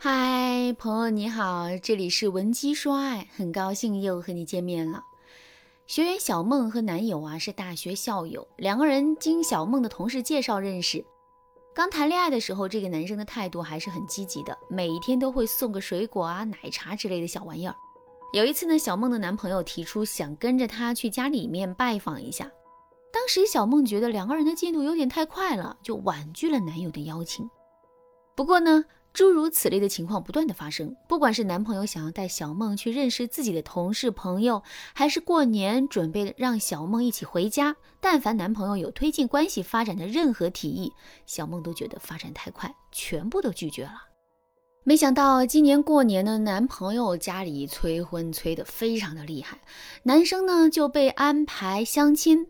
嗨，朋友你好，这里是文姬说爱，很高兴又和你见面了。学员小梦和男友啊是大学校友，两个人经小梦的同事介绍认识。刚谈恋爱的时候，这个男生的态度还是很积极的，每一天都会送个水果啊、奶茶之类的小玩意儿。有一次呢，小梦的男朋友提出想跟着她去家里面拜访一下。当时小梦觉得两个人的进度有点太快了，就婉拒了男友的邀请。不过呢，诸如此类的情况不断的发生。不管是男朋友想要带小梦去认识自己的同事朋友，还是过年准备让小梦一起回家，但凡男朋友有推进关系发展的任何提议，小梦都觉得发展太快，全部都拒绝了。没想到今年过年呢，男朋友家里催婚催得非常的厉害，男生呢就被安排相亲。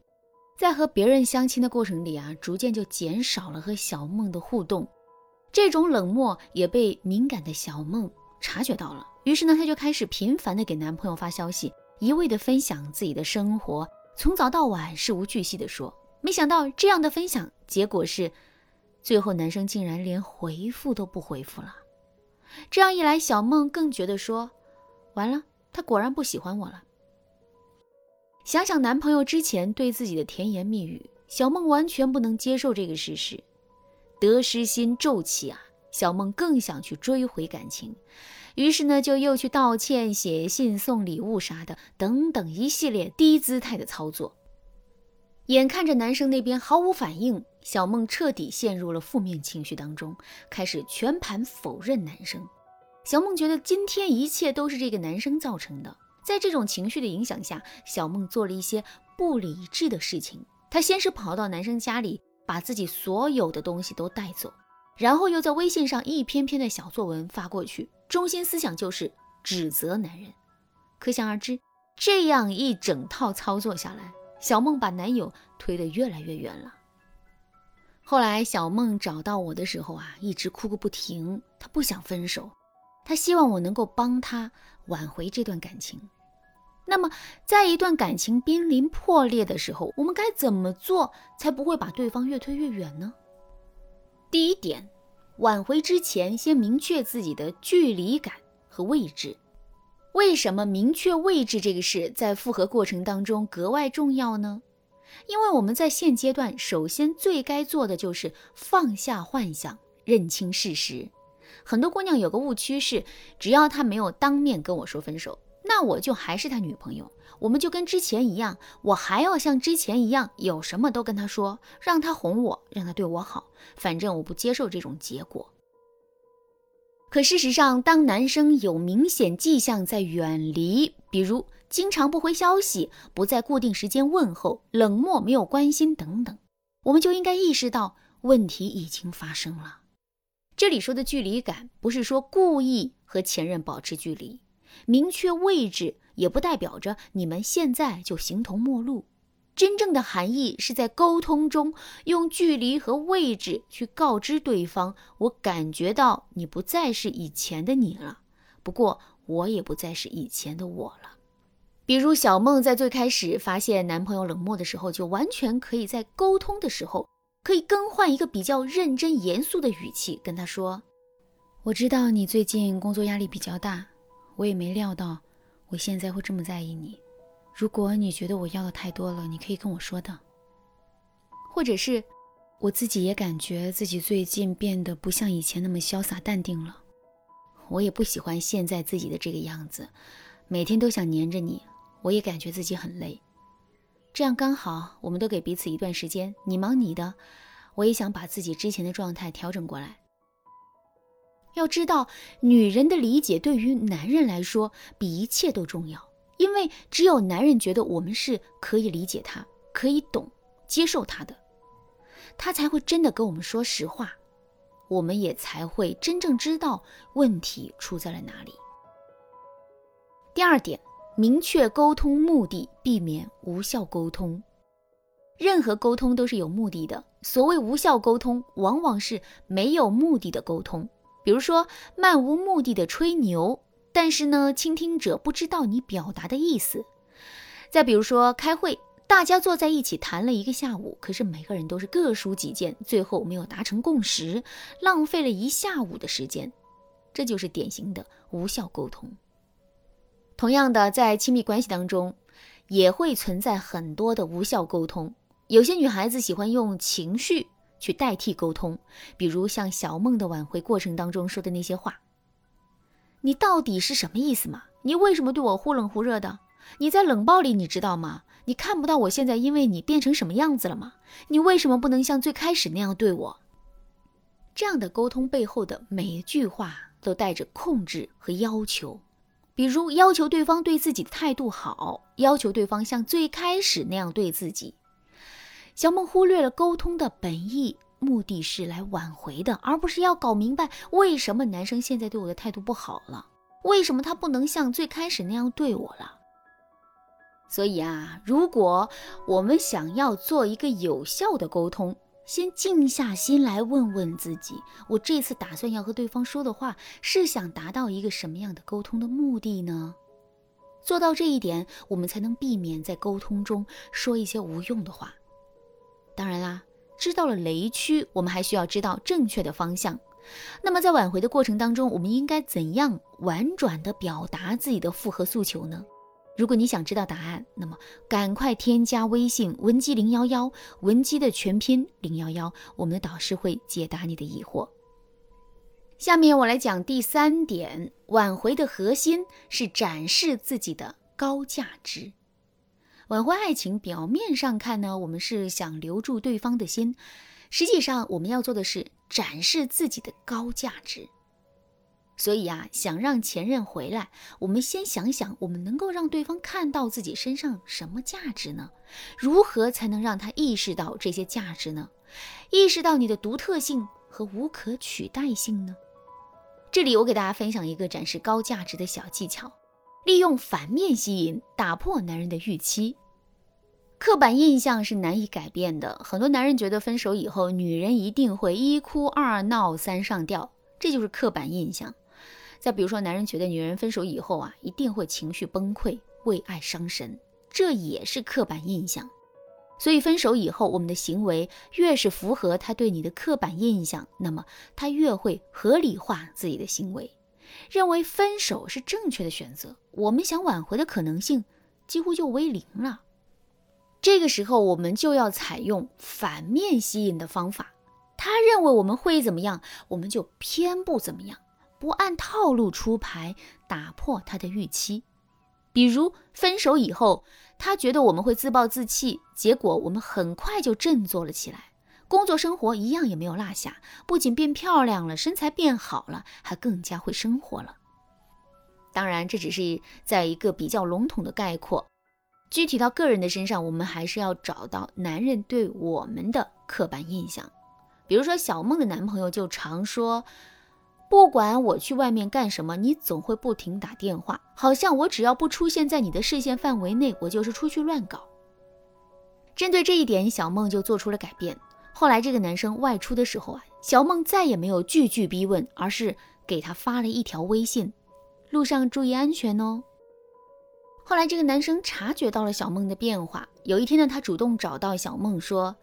在和别人相亲的过程里啊，逐渐就减少了和小梦的互动，这种冷漠也被敏感的小梦察觉到了。于是呢，她就开始频繁的给男朋友发消息，一味的分享自己的生活，从早到晚事无巨细的说。没想到这样的分享结果是，最后男生竟然连回复都不回复了。这样一来，小梦更觉得说，完了，他果然不喜欢我了。想想男朋友之前对自己的甜言蜜语，小梦完全不能接受这个事实，得失心骤起啊！小梦更想去追回感情，于是呢，就又去道歉、写信、送礼物啥的，等等一系列低姿态的操作。眼看着男生那边毫无反应，小梦彻底陷入了负面情绪当中，开始全盘否认男生。小梦觉得今天一切都是这个男生造成的。在这种情绪的影响下，小梦做了一些不理智的事情。她先是跑到男生家里，把自己所有的东西都带走，然后又在微信上一篇篇的小作文发过去，中心思想就是指责男人。可想而知，这样一整套操作下来，小梦把男友推得越来越远了。后来，小梦找到我的时候啊，一直哭个不停。她不想分手，她希望我能够帮她挽回这段感情。那么，在一段感情濒临破裂的时候，我们该怎么做才不会把对方越推越远呢？第一点，挽回之前先明确自己的距离感和位置。为什么明确位置这个事在复合过程当中格外重要呢？因为我们在现阶段首先最该做的就是放下幻想，认清事实。很多姑娘有个误区是，只要他没有当面跟我说分手。那我就还是他女朋友，我们就跟之前一样，我还要像之前一样，有什么都跟他说，让他哄我，让他对我好，反正我不接受这种结果。可事实上，当男生有明显迹象在远离，比如经常不回消息，不在固定时间问候，冷漠没有关心等等，我们就应该意识到问题已经发生了。这里说的距离感，不是说故意和前任保持距离。明确位置也不代表着你们现在就形同陌路，真正的含义是在沟通中用距离和位置去告知对方，我感觉到你不再是以前的你了，不过我也不再是以前的我了。比如小梦在最开始发现男朋友冷漠的时候，就完全可以在沟通的时候可以更换一个比较认真严肃的语气跟他说：“我知道你最近工作压力比较大。”我也没料到，我现在会这么在意你。如果你觉得我要的太多了，你可以跟我说的。或者是，我自己也感觉自己最近变得不像以前那么潇洒淡定了。我也不喜欢现在自己的这个样子，每天都想黏着你，我也感觉自己很累。这样刚好，我们都给彼此一段时间，你忙你的，我也想把自己之前的状态调整过来。要知道，女人的理解对于男人来说比一切都重要，因为只有男人觉得我们是可以理解他、可以懂、接受他的，他才会真的跟我们说实话，我们也才会真正知道问题出在了哪里。第二点，明确沟通目的，避免无效沟通。任何沟通都是有目的的，所谓无效沟通，往往是没有目的的沟通。比如说，漫无目的的吹牛，但是呢，倾听者不知道你表达的意思。再比如说，开会，大家坐在一起谈了一个下午，可是每个人都是各抒己见，最后没有达成共识，浪费了一下午的时间。这就是典型的无效沟通。同样的，在亲密关系当中，也会存在很多的无效沟通。有些女孩子喜欢用情绪去代替沟通，比如像小梦的挽回过程当中说的那些话：“你到底是什么意思嘛？你为什么对我忽冷忽热的？你在冷暴力，你知道吗？你看不到我现在因为你变成什么样子了吗？你为什么不能像最开始那样对我？”这样的沟通背后的每一句话都带着控制和要求。比如要求对方对自己的态度好，要求对方像最开始那样对自己。小梦忽略了沟通的本意，目的是来挽回的，而不是要搞明白为什么男生现在对我的态度不好了，为什么他不能像最开始那样对我了。所以啊，如果我们想要做一个有效的沟通，先静下心来问问自己：我这次打算要和对方说的话，是想达到一个什么样的沟通的目的呢？做到这一点，我们才能避免在沟通中说一些无用的话。当然啦，知道了雷区，我们还需要知道正确的方向。那么在挽回的过程当中，我们应该怎样婉转地表达自己的复合诉求呢？如果你想知道答案，那么赶快添加微信文姬零幺幺，文姬的全拼零幺幺，我们的导师会解答你的疑惑。下面我来讲第三点，挽回的核心是展示自己的高价值。挽回爱情，表面上看呢，我们是想留住对方的心，实际上我们要做的是展示自己的高价值。所以啊，想让前任回来，我们先想想，我们能够让对方看到自己身上什么价值呢？如何才能让他意识到这些价值呢？意识到你的独特性和无可取代性呢？这里我给大家分享一个展示高价值的小技巧：利用反面吸引，打破男人的预期。刻板印象是难以改变的，很多男人觉得分手以后，女人一定会一哭二闹三上吊，这就是刻板印象。再比如说，男人觉得女人分手以后啊，一定会情绪崩溃、为爱伤神，这也是刻板印象。所以分手以后，我们的行为越是符合他对你的刻板印象，那么他越会合理化自己的行为，认为分手是正确的选择。我们想挽回的可能性几乎就为零了。这个时候，我们就要采用反面吸引的方法。他认为我们会怎么样，我们就偏不怎么样。不按套路出牌，打破他的预期。比如分手以后，他觉得我们会自暴自弃，结果我们很快就振作了起来，工作生活一样也没有落下，不仅变漂亮了，身材变好了，还更加会生活了。当然，这只是在一个比较笼统的概括，具体到个人的身上，我们还是要找到男人对我们的刻板印象。比如说，小梦的男朋友就常说。不管我去外面干什么，你总会不停打电话，好像我只要不出现在你的视线范围内，我就是出去乱搞。针对这一点，小梦就做出了改变。后来这个男生外出的时候啊，小梦再也没有句句逼问，而是给他发了一条微信：“路上注意安全哦。”后来这个男生察觉到了小梦的变化，有一天呢，他主动找到小梦说：“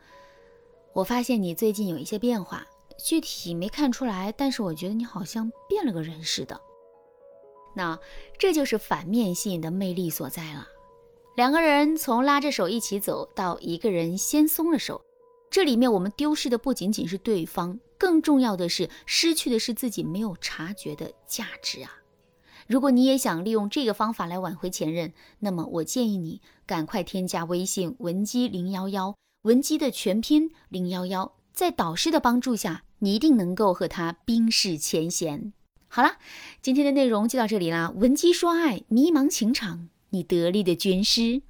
我发现你最近有一些变化。”具体没看出来，但是我觉得你好像变了个人似的。那这就是反面吸引的魅力所在了。两个人从拉着手一起走到一个人先松了手，这里面我们丢失的不仅仅是对方，更重要的是失去的是自己没有察觉的价值啊！如果你也想利用这个方法来挽回前任，那么我建议你赶快添加微信文姬零幺幺，文姬的全拼零幺幺。在导师的帮助下，你一定能够和他冰释前嫌。好了，今天的内容就到这里啦。文姬说爱，迷茫情场，你得力的军师。